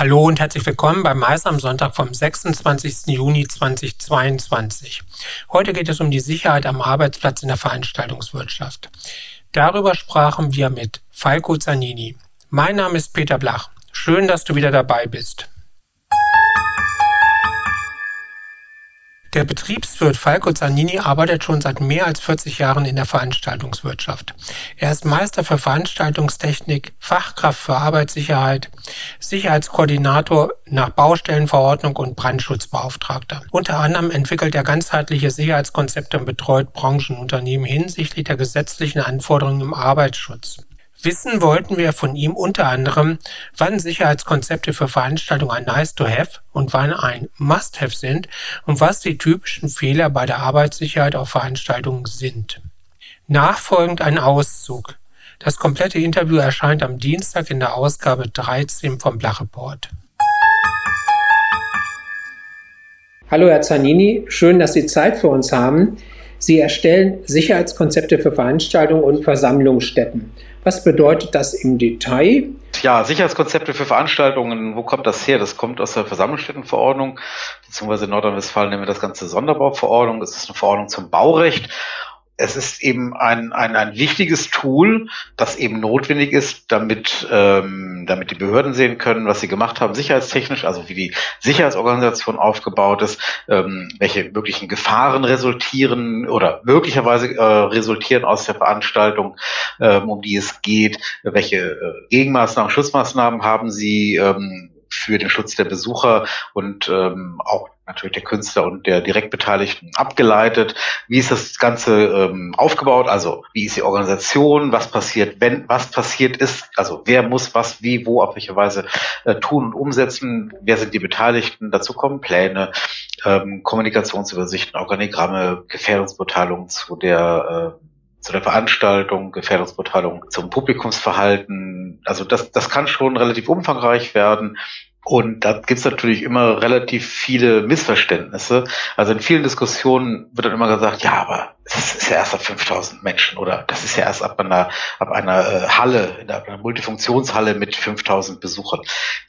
Hallo und herzlich willkommen beim Mais am Sonntag vom 26. Juni 2022. Heute geht es um die Sicherheit am Arbeitsplatz in der Veranstaltungswirtschaft. Darüber sprachen wir mit Falco Zanini. Mein Name ist Peter Blach. Schön, dass du wieder dabei bist. Der Betriebswirt Falco Zanini arbeitet schon seit mehr als 40 Jahren in der Veranstaltungswirtschaft. Er ist Meister für Veranstaltungstechnik, Fachkraft für Arbeitssicherheit, Sicherheitskoordinator nach Baustellenverordnung und Brandschutzbeauftragter. Unter anderem entwickelt er ganzheitliche Sicherheitskonzepte und betreut Branchenunternehmen hinsichtlich der gesetzlichen Anforderungen im Arbeitsschutz. Wissen wollten wir von ihm unter anderem, wann Sicherheitskonzepte für Veranstaltungen ein Nice-to-have und wann ein Must-have sind und was die typischen Fehler bei der Arbeitssicherheit auf Veranstaltungen sind. Nachfolgend ein Auszug. Das komplette Interview erscheint am Dienstag in der Ausgabe 13 vom Blach-Report. Hallo Herr Zanini, schön, dass Sie Zeit für uns haben. Sie erstellen Sicherheitskonzepte für Veranstaltungen und Versammlungsstätten. Was bedeutet das im Detail? Ja, Sicherheitskonzepte für Veranstaltungen, wo kommt das her? Das kommt aus der Versammlungsstättenverordnung, beziehungsweise in Nordrhein-Westfalen nennen wir das Ganze Sonderbauverordnung. Das ist eine Verordnung zum Baurecht es ist eben ein, ein, ein wichtiges Tool, das eben notwendig ist, damit, ähm, damit die Behörden sehen können, was sie gemacht haben, sicherheitstechnisch, also wie die Sicherheitsorganisation aufgebaut ist, ähm, welche möglichen Gefahren resultieren oder möglicherweise äh, resultieren aus der Veranstaltung, ähm, um die es geht, welche äh, Gegenmaßnahmen, Schutzmaßnahmen haben sie, ähm, für den Schutz der Besucher und ähm, auch natürlich der Künstler und der Direktbeteiligten abgeleitet. Wie ist das Ganze ähm, aufgebaut? Also wie ist die Organisation? Was passiert, wenn was passiert ist? Also wer muss was, wie, wo, auf welche Weise äh, tun und umsetzen? Wer sind die Beteiligten? Dazu kommen Pläne, ähm, Kommunikationsübersichten, Organigramme, Gefährdungsbeteiligung zu der äh, zu der Veranstaltung, Gefährdungsbeurteilung zum Publikumsverhalten. Also das, das kann schon relativ umfangreich werden. Und da gibt's natürlich immer relativ viele Missverständnisse. Also in vielen Diskussionen wird dann immer gesagt, ja, aber es ist ja erst ab 5000 Menschen oder das ist ja erst ab einer, ab einer äh, Halle, in einer Multifunktionshalle mit 5000 Besuchern.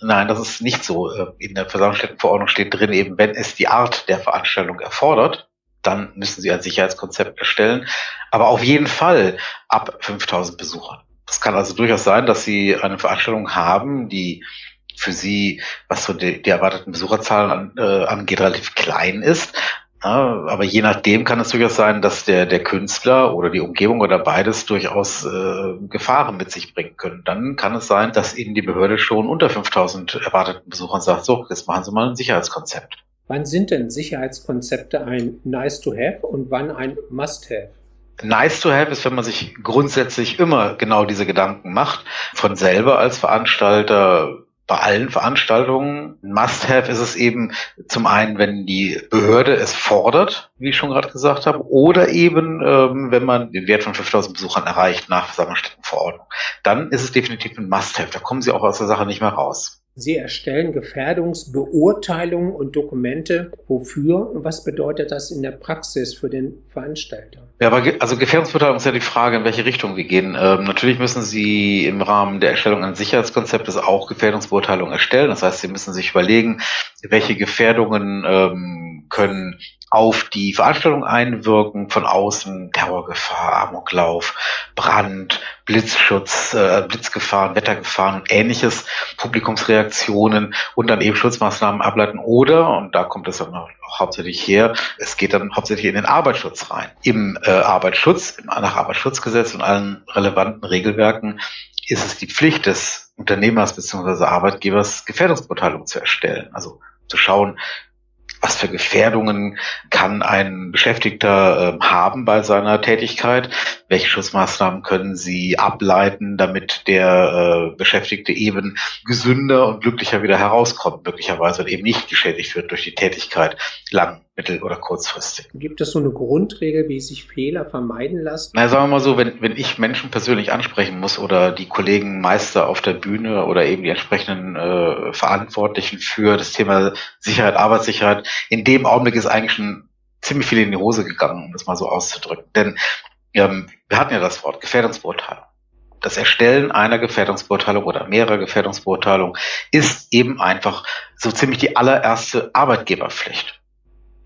Nein, das ist nicht so. Äh, in der Versammlungsstättenverordnung steht drin eben, wenn es die Art der Veranstaltung erfordert, dann müssen Sie ein Sicherheitskonzept erstellen. Aber auf jeden Fall ab 5000 Besuchern. Es kann also durchaus sein, dass Sie eine Veranstaltung haben, die für Sie, was so die, die erwarteten Besucherzahlen an, äh, angeht, relativ klein ist. Aber je nachdem kann es durchaus sein, dass der, der Künstler oder die Umgebung oder beides durchaus äh, Gefahren mit sich bringen können. Dann kann es sein, dass Ihnen die Behörde schon unter 5000 erwarteten Besuchern sagt, so, jetzt machen Sie mal ein Sicherheitskonzept. Wann sind denn Sicherheitskonzepte ein Nice to have und wann ein Must have? Nice to have ist, wenn man sich grundsätzlich immer genau diese Gedanken macht, von selber als Veranstalter bei allen Veranstaltungen. Must have ist es eben zum einen, wenn die Behörde es fordert, wie ich schon gerade gesagt habe, oder eben, ähm, wenn man den Wert von 5000 Besuchern erreicht nach Versammlungsstättenverordnung. Dann ist es definitiv ein Must have. Da kommen Sie auch aus der Sache nicht mehr raus. Sie erstellen Gefährdungsbeurteilungen und Dokumente. Wofür? Was bedeutet das in der Praxis für den Veranstalter? Ja, aber also Gefährdungsbeurteilung ist ja die Frage, in welche Richtung wir gehen. Ähm, natürlich müssen Sie im Rahmen der Erstellung eines Sicherheitskonzeptes auch Gefährdungsbeurteilungen erstellen. Das heißt, Sie müssen sich überlegen, welche Gefährdungen ähm, können auf die Veranstaltung einwirken, von außen Terrorgefahr, Amoklauf, Brand, Blitzschutz, äh, Blitzgefahren, Wettergefahren und ähnliches, Publikumsreaktionen und dann eben Schutzmaßnahmen ableiten oder, und da kommt es dann auch hauptsächlich her, es geht dann hauptsächlich in den Arbeitsschutz rein. Im äh, Arbeitsschutz, nach Arbeitsschutzgesetz und allen relevanten Regelwerken ist es die Pflicht des Unternehmers bzw. Arbeitgebers, Gefährdungsbeurteilung zu erstellen. Also zu schauen, was für Gefährdungen kann ein Beschäftigter äh, haben bei seiner Tätigkeit, welche Schutzmaßnahmen können sie ableiten, damit der äh, Beschäftigte eben gesünder und glücklicher wieder herauskommt, möglicherweise und eben nicht geschädigt wird durch die Tätigkeit lang mittel- oder kurzfristig. Gibt es so eine Grundregel, wie sich Fehler vermeiden lassen? Na, sagen wir mal so, wenn, wenn ich Menschen persönlich ansprechen muss oder die Kollegen Meister auf der Bühne oder eben die entsprechenden äh, Verantwortlichen für das Thema Sicherheit, Arbeitssicherheit, in dem Augenblick ist eigentlich schon ziemlich viel in die Hose gegangen, um das mal so auszudrücken. Denn ähm, wir hatten ja das Wort Gefährdungsbeurteilung. das Erstellen einer Gefährdungsbeurteilung oder mehrerer Gefährdungsbeurteilungen ist eben einfach so ziemlich die allererste Arbeitgeberpflicht.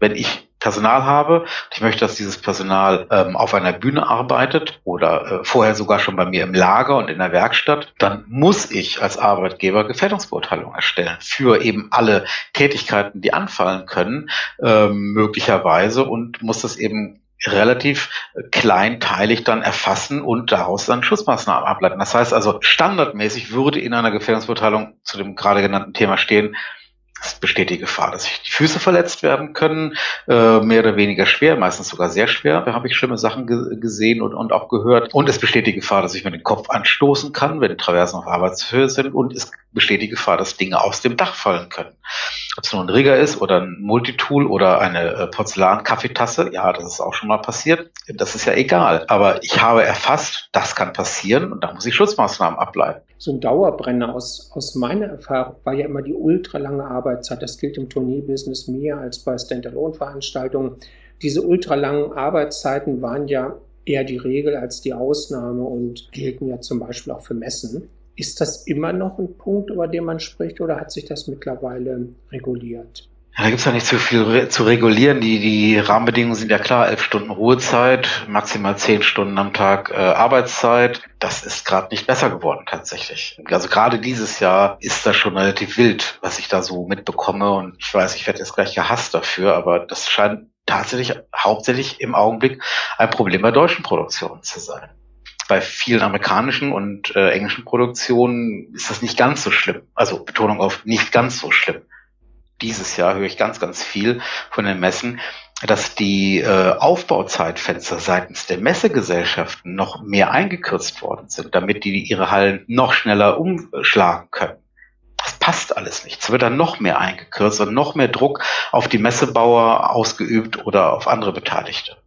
Wenn ich Personal habe ich möchte, dass dieses Personal ähm, auf einer Bühne arbeitet oder äh, vorher sogar schon bei mir im Lager und in der Werkstatt, dann muss ich als Arbeitgeber Gefährdungsbeurteilungen erstellen für eben alle Tätigkeiten, die anfallen können, ähm, möglicherweise und muss das eben relativ kleinteilig dann erfassen und daraus dann Schutzmaßnahmen ableiten. Das heißt also, standardmäßig würde in einer Gefährdungsbeurteilung zu dem gerade genannten Thema stehen, besteht die Gefahr, dass sich die Füße verletzt werden können, äh, mehr oder weniger schwer, meistens sogar sehr schwer. Da habe ich schlimme Sachen ge gesehen und, und auch gehört. Und es besteht die Gefahr, dass ich mir den Kopf anstoßen kann, wenn die Traversen auf Arbeitshöhe sind. Und es besteht die Gefahr, dass Dinge aus dem Dach fallen können. Ob es nur ein Rigger ist oder ein Multitool oder eine äh, Porzellan-Kaffeetasse, ja, das ist auch schon mal passiert. Das ist ja egal. Aber ich habe erfasst, das kann passieren und da muss ich Schutzmaßnahmen ableiten. So ein Dauerbrenner aus, aus meiner Erfahrung war ja immer die ultralange Arbeitszeit. Das gilt im Tourneebusiness mehr als bei Standalone-Veranstaltungen. Diese ultralangen Arbeitszeiten waren ja eher die Regel als die Ausnahme und gelten ja zum Beispiel auch für Messen. Ist das immer noch ein Punkt, über den man spricht, oder hat sich das mittlerweile reguliert? Ja, da gibt's ja nicht zu viel zu regulieren. Die, die Rahmenbedingungen sind ja klar, elf Stunden Ruhezeit, maximal zehn Stunden am Tag äh, Arbeitszeit. Das ist gerade nicht besser geworden tatsächlich. Also gerade dieses Jahr ist das schon relativ wild, was ich da so mitbekomme. Und ich weiß, ich werde jetzt gleich gehasst dafür, aber das scheint tatsächlich hauptsächlich im Augenblick ein Problem bei deutschen Produktionen zu sein bei vielen amerikanischen und äh, englischen Produktionen ist das nicht ganz so schlimm. Also Betonung auf nicht ganz so schlimm. Dieses Jahr höre ich ganz, ganz viel von den Messen, dass die äh, Aufbauzeitfenster seitens der Messegesellschaften noch mehr eingekürzt worden sind, damit die ihre Hallen noch schneller umschlagen können. Das passt alles nicht. Es wird dann noch mehr eingekürzt und noch mehr Druck auf die Messebauer ausgeübt oder auf andere Beteiligte.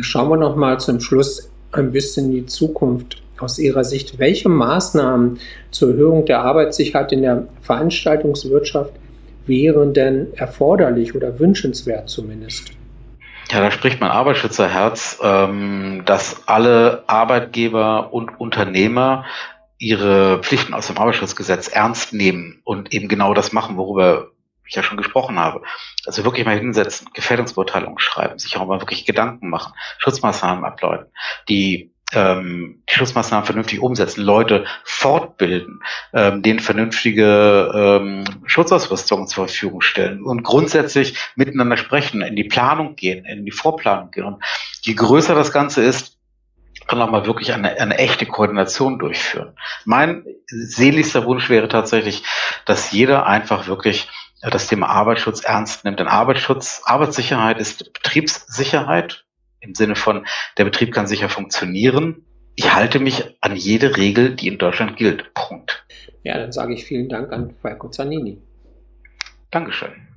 Schauen wir noch mal zum Schluss ein bisschen die Zukunft. Aus Ihrer Sicht, welche Maßnahmen zur Erhöhung der Arbeitssicherheit in der Veranstaltungswirtschaft wären denn erforderlich oder wünschenswert zumindest? Ja, da spricht mein Arbeitsschützerherz, ähm, dass alle Arbeitgeber und Unternehmer ihre Pflichten aus dem Arbeitsschutzgesetz ernst nehmen und eben genau das machen, worüber ich ja schon gesprochen habe. Also wirklich mal hinsetzen, Gefährdungsbeurteilungen schreiben, sich auch mal wirklich Gedanken machen, Schutzmaßnahmen ableiten, die ähm, die Schutzmaßnahmen vernünftig umsetzen, Leute fortbilden, ähm, denen vernünftige ähm, Schutzausrüstung zur Verfügung stellen und grundsätzlich miteinander sprechen, in die Planung gehen, in die Vorplanung gehen. Und je größer das Ganze ist, kann auch mal wirklich eine, eine echte Koordination durchführen. Mein seligster Wunsch wäre tatsächlich, dass jeder einfach wirklich das Thema Arbeitsschutz ernst nimmt. Denn Arbeitsschutz, Arbeitssicherheit ist Betriebssicherheit im Sinne von, der Betrieb kann sicher funktionieren. Ich halte mich an jede Regel, die in Deutschland gilt. Punkt. Ja, dann sage ich vielen Dank an Falco Zanini. Dankeschön.